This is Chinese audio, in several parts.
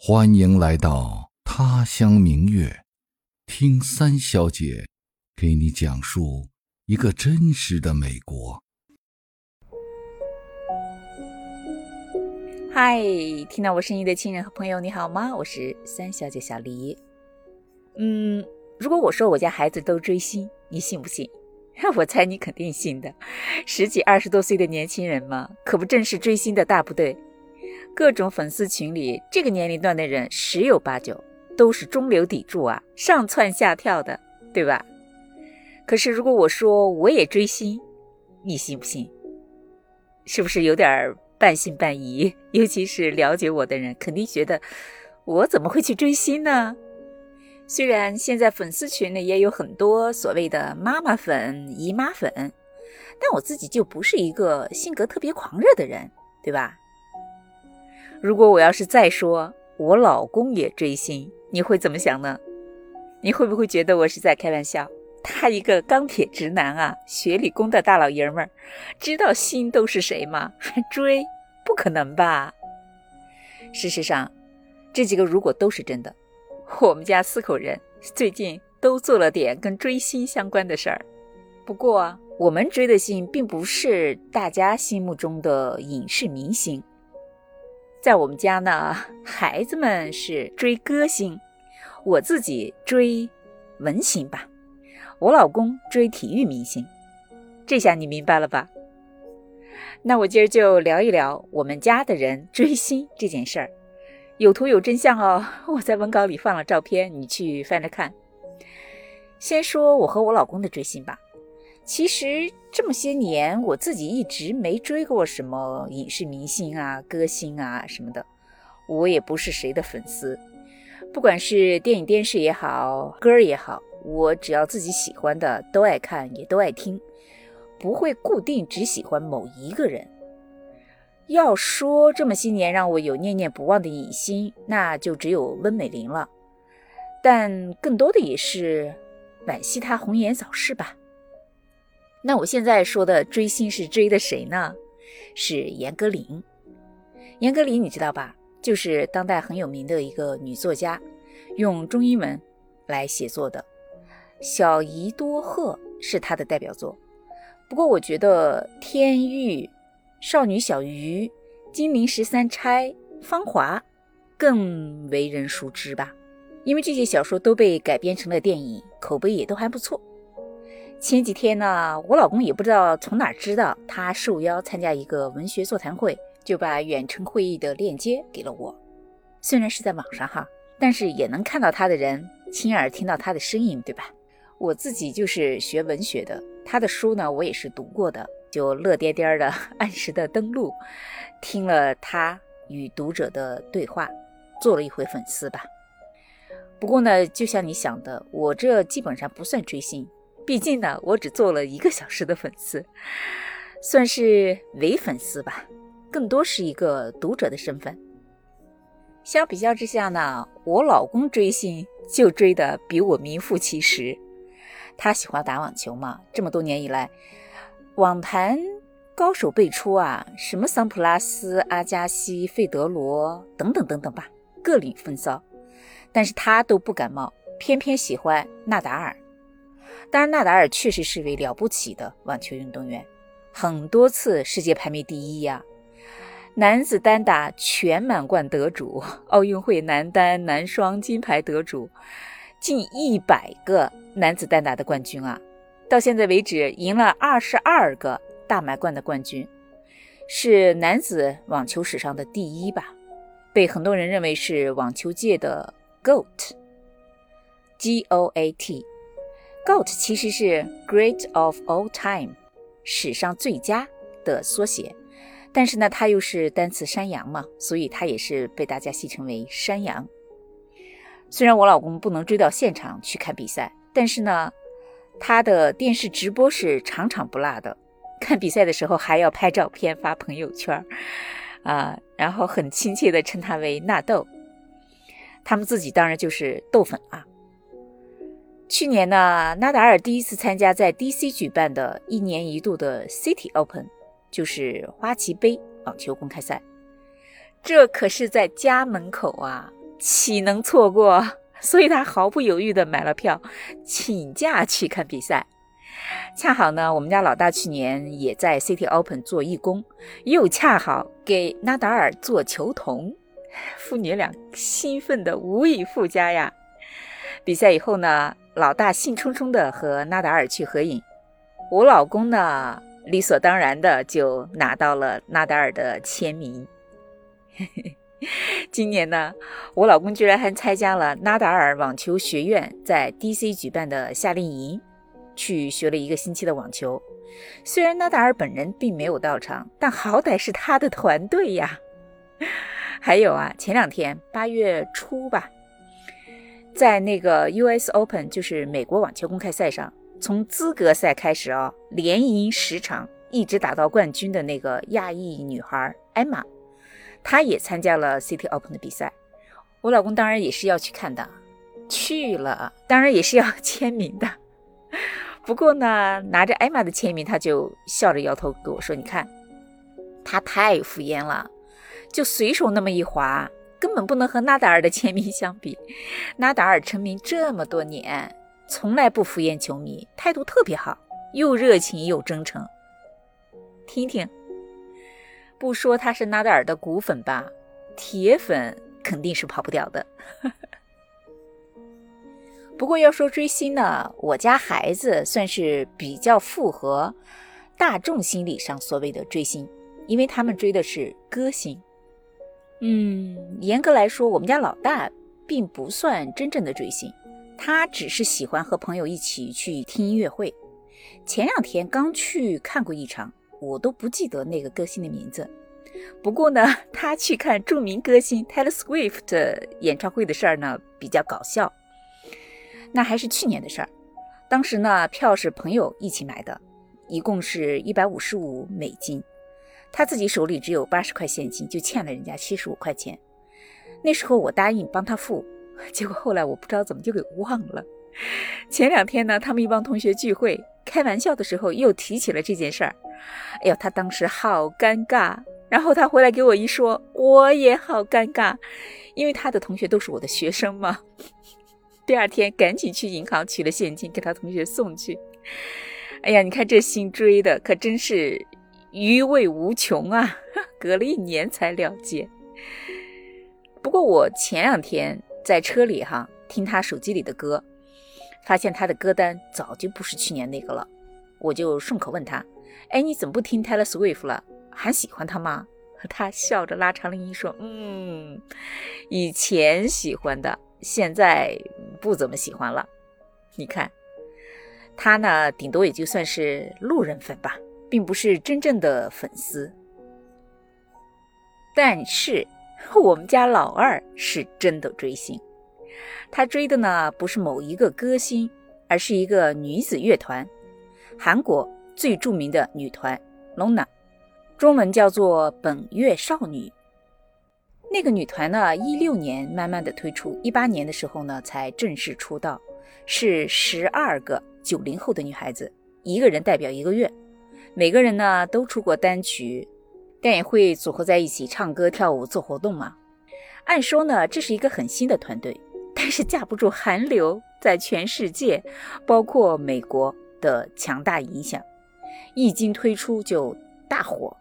欢迎来到他乡明月，听三小姐给你讲述一个真实的美国。嗨，听到我声音的亲人和朋友，你好吗？我是三小姐小黎。嗯，如果我说我家孩子都追星，你信不信？我猜你肯定信的。十几、二十多岁的年轻人嘛，可不正是追星的大部队？各种粉丝群里，这个年龄段的人十有八九都是中流砥柱啊，上蹿下跳的，对吧？可是如果我说我也追星，你信不信？是不是有点半信半疑？尤其是了解我的人，肯定觉得我怎么会去追星呢？虽然现在粉丝群里也有很多所谓的妈妈粉、姨妈粉，但我自己就不是一个性格特别狂热的人，对吧？如果我要是再说我老公也追星，你会怎么想呢？你会不会觉得我是在开玩笑？他一个钢铁直男啊，学理工的大老爷们儿，知道星都是谁吗？还 追？不可能吧？事实上，这几个如果都是真的，我们家四口人最近都做了点跟追星相关的事儿。不过，我们追的星并不是大家心目中的影视明星。在我们家呢，孩子们是追歌星，我自己追文星吧，我老公追体育明星，这下你明白了吧？那我今儿就聊一聊我们家的人追星这件事儿，有图有真相哦。我在文稿里放了照片，你去翻着看。先说我和我老公的追星吧。其实这么些年，我自己一直没追过什么影视明星啊、歌星啊什么的，我也不是谁的粉丝。不管是电影、电视也好，歌儿也好，我只要自己喜欢的都爱看，也都爱听，不会固定只喜欢某一个人。要说这么些年让我有念念不忘的影星，那就只有温美玲了。但更多的也是惋惜她红颜早逝吧。那我现在说的追星是追的谁呢？是严歌苓。严歌苓你知道吧？就是当代很有名的一个女作家，用中英文来写作的。《小姨多鹤》是她的代表作。不过我觉得《天域》《少女小鱼》《金陵十三钗》《芳华》更为人熟知吧，因为这些小说都被改编成了电影，口碑也都还不错。前几天呢，我老公也不知道从哪知道，他受邀参加一个文学座谈会，就把远程会议的链接给了我。虽然是在网上哈，但是也能看到他的人，亲耳听到他的声音，对吧？我自己就是学文学的，他的书呢我也是读过的，就乐颠颠的按时的登录，听了他与读者的对话，做了一回粉丝吧。不过呢，就像你想的，我这基本上不算追星。毕竟呢，我只做了一个小时的粉丝，算是伪粉丝吧，更多是一个读者的身份。相比较之下呢，我老公追星就追的比我名副其实。他喜欢打网球嘛，这么多年以来，网坛高手辈出啊，什么桑普拉斯、阿加西、费德罗等等等等吧，各领风骚，但是他都不感冒，偏偏喜欢纳达尔。当然，纳达尔确实是位了不起的网球运动员，很多次世界排名第一呀，男子单打全满贯得主，奥运会男单、男双金牌得主，近一百个男子单打的冠军啊！到现在为止，赢了二十二个大满贯的冠军，是男子网球史上的第一吧？被很多人认为是网球界的 GOAT，G O A T。GOAT 其实是 Great of All Time，史上最佳的缩写，但是呢，它又是单词山羊嘛，所以它也是被大家戏称为山羊。虽然我老公不能追到现场去看比赛，但是呢，他的电视直播是场场不落的。看比赛的时候还要拍照片发朋友圈，啊，然后很亲切的称他为纳豆。他们自己当然就是豆粉啊。去年呢，纳达尔第一次参加在 DC 举办的一年一度的 City Open，就是花旗杯网球公开赛。这可是在家门口啊，岂能错过？所以他毫不犹豫地买了票，请假去看比赛。恰好呢，我们家老大去年也在 City Open 做义工，又恰好给纳达尔做球童，父女俩兴奋得无以复加呀。比赛以后呢，老大兴冲冲地和纳达尔去合影，我老公呢，理所当然的就拿到了纳达尔的签名。今年呢，我老公居然还参加了纳达尔网球学院在 DC 举办的夏令营，去学了一个星期的网球。虽然纳达尔本人并没有到场，但好歹是他的团队呀。还有啊，前两天八月初吧，在那个 US Open，就是美国网球公开赛上，从资格赛开始啊，连赢十场，一直打到冠军的那个亚裔女孩艾玛。她也参加了 City Open 的比赛，我老公当然也是要去看的，去了当然也是要 签名的。不过呢，拿着艾玛的签名，他就笑着摇头跟我说：“你看，他太敷衍了，就随手那么一划，根本不能和纳达尔的签名相比。纳达尔成名这么多年，从来不敷衍球迷，态度特别好，又热情又真诚。听听。”不说他是纳达尔的骨粉吧，铁粉肯定是跑不掉的。不过要说追星呢，我家孩子算是比较符合大众心理上所谓的追星，因为他们追的是歌星。嗯，严格来说，我们家老大并不算真正的追星，他只是喜欢和朋友一起去听音乐会。前两天刚去看过一场。我都不记得那个歌星的名字。不过呢，他去看著名歌星 Taylor Swift 演唱会的事儿呢，比较搞笑。那还是去年的事儿，当时呢，票是朋友一起买的，一共是一百五十五美金。他自己手里只有八十块现金，就欠了人家七十五块钱。那时候我答应帮他付，结果后来我不知道怎么就给忘了。前两天呢，他们一帮同学聚会，开玩笑的时候又提起了这件事儿。哎呦，他当时好尴尬。然后他回来给我一说，我也好尴尬，因为他的同学都是我的学生嘛。第二天赶紧去银行取了现金给他同学送去。哎呀，你看这心追的可真是余味无穷啊！隔了一年才了结。不过我前两天在车里哈听他手机里的歌。发现他的歌单早就不是去年那个了，我就顺口问他：“哎，你怎么不听 Taylor Swift 了？还喜欢他吗？”他笑着拉长了音说：“嗯，以前喜欢的，现在不怎么喜欢了。你看，他呢，顶多也就算是路人粉吧，并不是真正的粉丝。但是我们家老二是真的追星。”他追的呢不是某一个歌星，而是一个女子乐团，韩国最著名的女团 Lona，中文叫做本月少女。那个女团呢，一六年慢慢的推出，一八年的时候呢才正式出道，是十二个九零后的女孩子，一个人代表一个月，每个人呢都出过单曲，但也会组合在一起唱歌跳舞做活动嘛。按说呢，这是一个很新的团队。但是架不住韩流在全世界，包括美国的强大影响，一经推出就大火。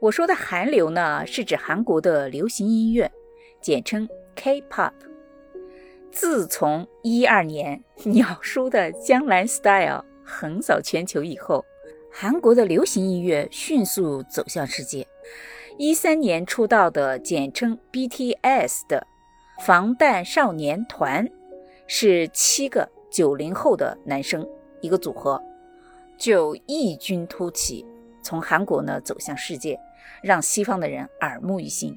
我说的韩流呢，是指韩国的流行音乐，简称 K-pop。自从一二年 鸟叔的《江南 Style》横扫全球以后，韩国的流行音乐迅速走向世界。一三年出道的简称 BTS 的。防弹少年团是七个九零后的男生一个组合，就异军突起，从韩国呢走向世界，让西方的人耳目一新。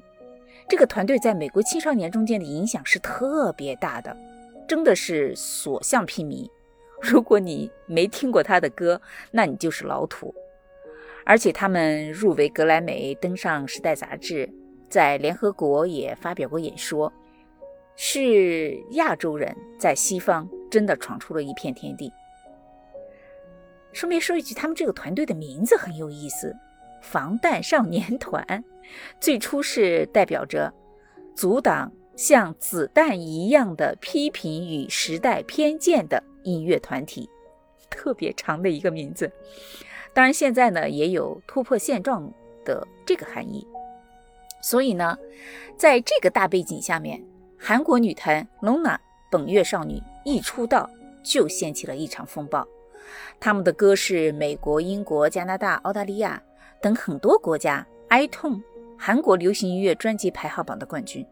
这个团队在美国青少年中间的影响是特别大的，真的是所向披靡。如果你没听过他的歌，那你就是老土。而且他们入围格莱美，登上《时代》杂志，在联合国也发表过演说。是亚洲人在西方真的闯出了一片天地。顺便说一句，他们这个团队的名字很有意思，“防弹少年团”，最初是代表着阻挡像子弹一样的批评与时代偏见的音乐团体，特别长的一个名字。当然，现在呢也有突破现状的这个含义。所以呢，在这个大背景下面，韩国女团 LONA 本月少女一出道就掀起了一场风暴。他们的歌是美国、英国、加拿大、澳大利亚等很多国家 iTunes 韩国流行音乐专辑排行榜的冠军。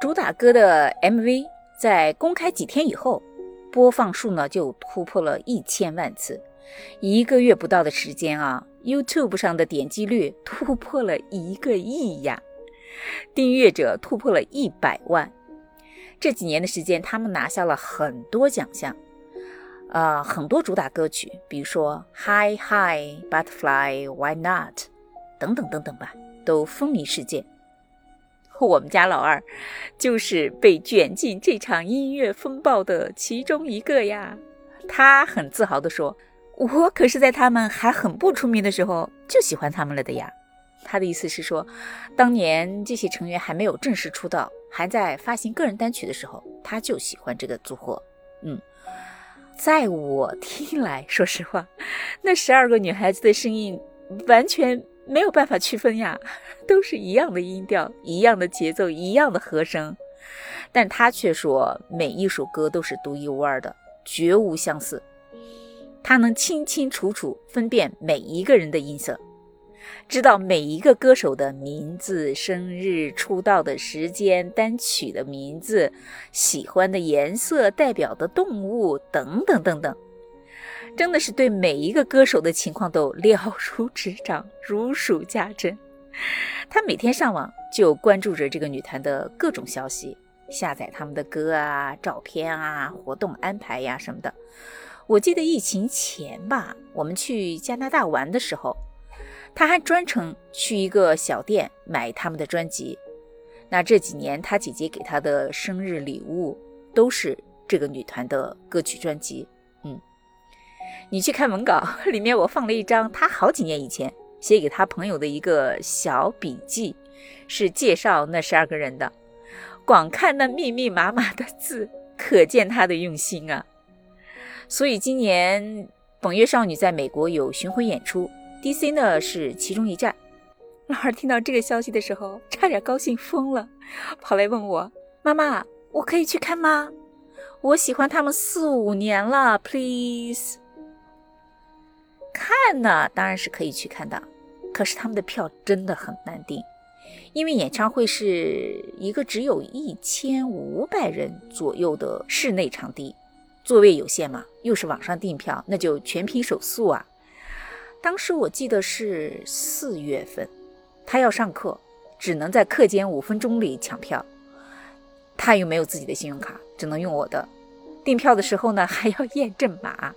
主打歌的 MV 在公开几天以后，播放数呢就突破了一千万次。一个月不到的时间啊，YouTube 上的点击率突破了一个亿呀，订阅者突破了一百万。这几年的时间，他们拿下了很多奖项，呃，很多主打歌曲，比如说 Hi Hi Butterfly Why Not 等等等等吧，都风靡世界。我们家老二就是被卷进这场音乐风暴的其中一个呀。他很自豪地说：“我可是在他们还很不出名的时候就喜欢他们了的呀。”他的意思是说，当年这些成员还没有正式出道，还在发行个人单曲的时候，他就喜欢这个组合。嗯，在我听来，说实话，那十二个女孩子的声音完全。没有办法区分呀，都是一样的音调，一样的节奏，一样的和声，但他却说每一首歌都是独一无二的，绝无相似。他能清清楚楚分辨每一个人的音色，知道每一个歌手的名字、生日、出道的时间、单曲的名字、喜欢的颜色、代表的动物等等等等。真的是对每一个歌手的情况都了如指掌，如数家珍。他每天上网就关注着这个女团的各种消息，下载他们的歌啊、照片啊、活动安排呀什么的。我记得疫情前吧，我们去加拿大玩的时候，他还专程去一个小店买他们的专辑。那这几年他姐姐给他的生日礼物都是这个女团的歌曲专辑。你去看文稿，里面我放了一张他好几年以前写给他朋友的一个小笔记，是介绍那十二个人的。光看那密密麻麻的字，可见他的用心啊。所以今年本月少女在美国有巡回演出，DC 呢是其中一站。老二听到这个消息的时候，差点高兴疯了，跑来问我：“妈妈，我可以去看吗？我喜欢他们四五年了，please。”看呢，当然是可以去看的，可是他们的票真的很难订，因为演唱会是一个只有一千五百人左右的室内场地，座位有限嘛，又是网上订票，那就全凭手速啊。当时我记得是四月份，他要上课，只能在课间五分钟里抢票，他又没有自己的信用卡，只能用我的。订票的时候呢，还要验证码。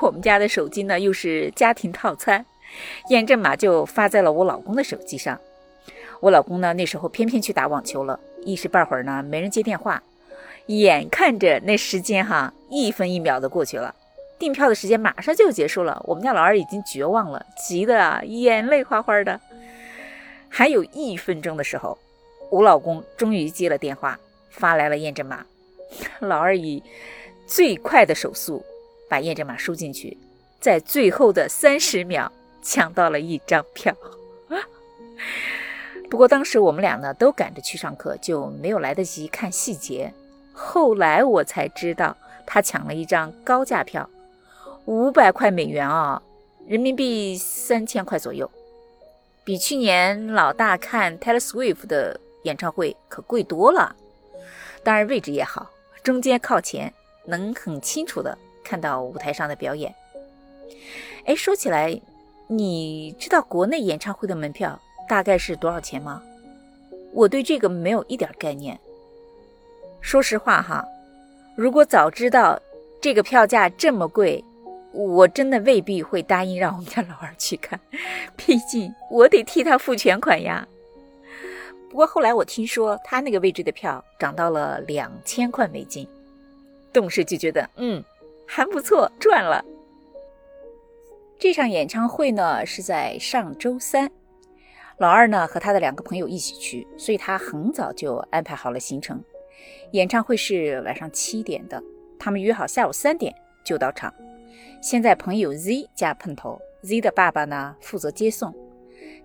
我们家的手机呢，又是家庭套餐，验证码就发在了我老公的手机上。我老公呢，那时候偏偏去打网球了，一时半会儿呢没人接电话。眼看着那时间哈，一分一秒的过去了，订票的时间马上就结束了。我们家老二已经绝望了，急得啊眼泪哗哗的。还有一分钟的时候，我老公终于接了电话，发来了验证码。老二以最快的手速。把验证码输进去，在最后的三十秒抢到了一张票。不过当时我们俩呢都赶着去上课，就没有来得及看细节。后来我才知道，他抢了一张高价票，五百块美元啊，人民币三千块左右，比去年老大看 Taylor Swift 的演唱会可贵多了。当然位置也好，中间靠前，能很清楚的。看到舞台上的表演，哎，说起来，你知道国内演唱会的门票大概是多少钱吗？我对这个没有一点概念。说实话哈，如果早知道这个票价这么贵，我真的未必会答应让我们家老二去看，毕竟我得替他付全款呀。不过后来我听说他那个位置的票涨到了两千块美金，顿时就觉得嗯。还不错，赚了。这场演唱会呢是在上周三，老二呢和他的两个朋友一起去，所以他很早就安排好了行程。演唱会是晚上七点的，他们约好下午三点就到场。先在朋友 Z 家碰头，Z 的爸爸呢负责接送。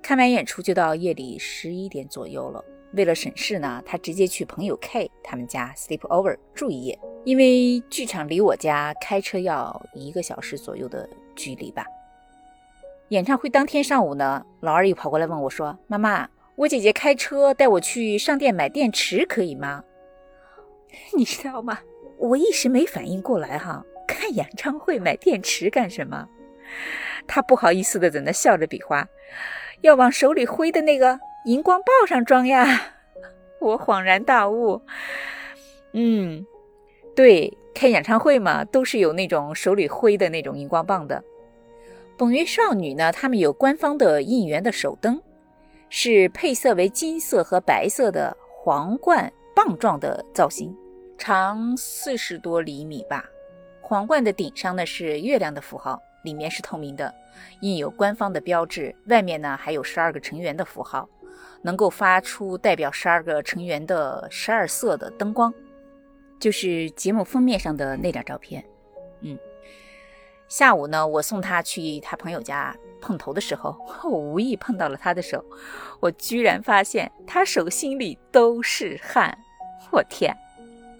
看完演出就到夜里十一点左右了。为了省事呢，他直接去朋友 K 他们家 sleep over 住一夜，因为剧场离我家开车要一个小时左右的距离吧。演唱会当天上午呢，老二又跑过来问我说：“妈妈，我姐姐开车带我去商店买电池，可以吗？”你知道吗？我一时没反应过来哈，看演唱会买电池干什么？他不好意思的在那笑着比划，要往手里挥的那个。荧光棒上装呀！我恍然大悟。嗯，对，开演唱会嘛，都是有那种手里挥的那种荧光棒的。本月少女呢，他们有官方的应援的手灯，是配色为金色和白色的皇冠棒状的造型，长四十多厘米吧。皇冠的顶上呢是月亮的符号，里面是透明的，印有官方的标志，外面呢还有十二个成员的符号。能够发出代表十二个成员的十二色的灯光，就是节目封面上的那张照片。嗯，下午呢，我送他去他朋友家碰头的时候，我无意碰到了他的手，我居然发现他手心里都是汗。我天，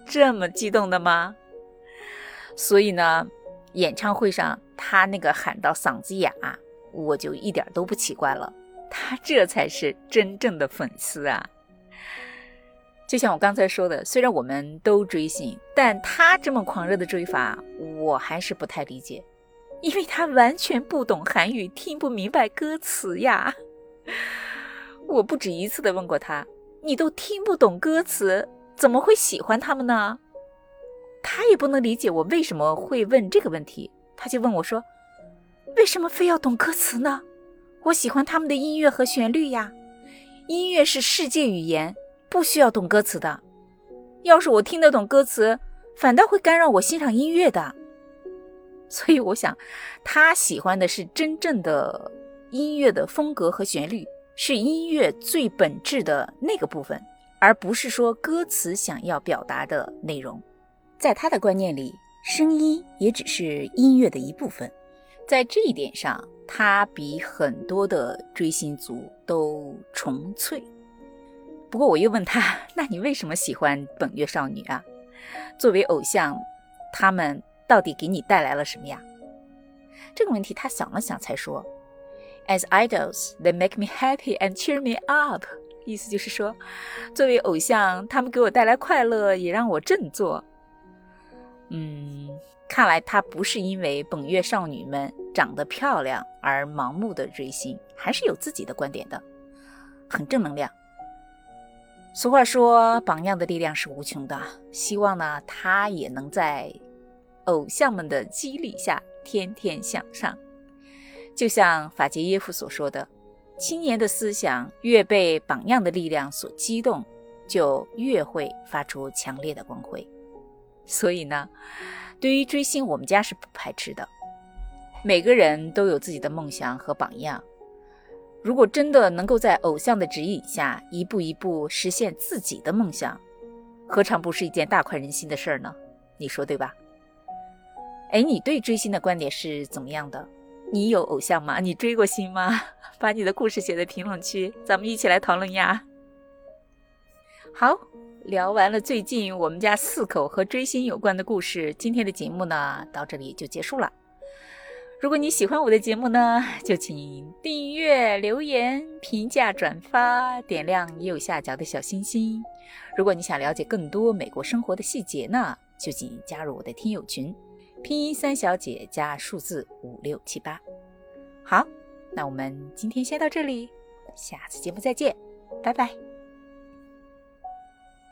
这么激动的吗？所以呢，演唱会上他那个喊到嗓子哑，我就一点都不奇怪了。他这才是真正的粉丝啊！就像我刚才说的，虽然我们都追星，但他这么狂热的追法，我还是不太理解，因为他完全不懂韩语，听不明白歌词呀。我不止一次的问过他：“你都听不懂歌词，怎么会喜欢他们呢？”他也不能理解我为什么会问这个问题，他就问我说：“为什么非要懂歌词呢？”我喜欢他们的音乐和旋律呀，音乐是世界语言，不需要懂歌词的。要是我听得懂歌词，反倒会干扰我欣赏音乐的。所以我想，他喜欢的是真正的音乐的风格和旋律，是音乐最本质的那个部分，而不是说歌词想要表达的内容。在他的观念里，声音也只是音乐的一部分。在这一点上。他比很多的追星族都纯粹。不过我又问他：“ 那你为什么喜欢本月少女啊？作为偶像，他们到底给你带来了什么呀？”这个问题他想了想才说：“As idols, they make me happy and cheer me up。”意思就是说，作为偶像，他们给我带来快乐，也让我振作。嗯。看来他不是因为本月少女们长得漂亮而盲目的追星，还是有自己的观点的，很正能量。俗话说，榜样的力量是无穷的。希望呢，他也能在偶像们的激励下天天向上。就像法杰耶夫所说的：“青年的思想越被榜样的力量所激动，就越会发出强烈的光辉。”所以呢。对于追星，我们家是不排斥的。每个人都有自己的梦想和榜样。如果真的能够在偶像的指引下，一步一步实现自己的梦想，何尝不是一件大快人心的事儿呢？你说对吧？哎，你对追星的观点是怎么样的？你有偶像吗？你追过星吗？把你的故事写在评论区，咱们一起来讨论呀。好。聊完了最近我们家四口和追星有关的故事，今天的节目呢到这里就结束了。如果你喜欢我的节目呢，就请订阅、留言、评价、转发，点亮右下角的小心心。如果你想了解更多美国生活的细节呢，就请加入我的听友群，拼音三小姐加数字五六七八。好，那我们今天先到这里，下次节目再见，拜拜。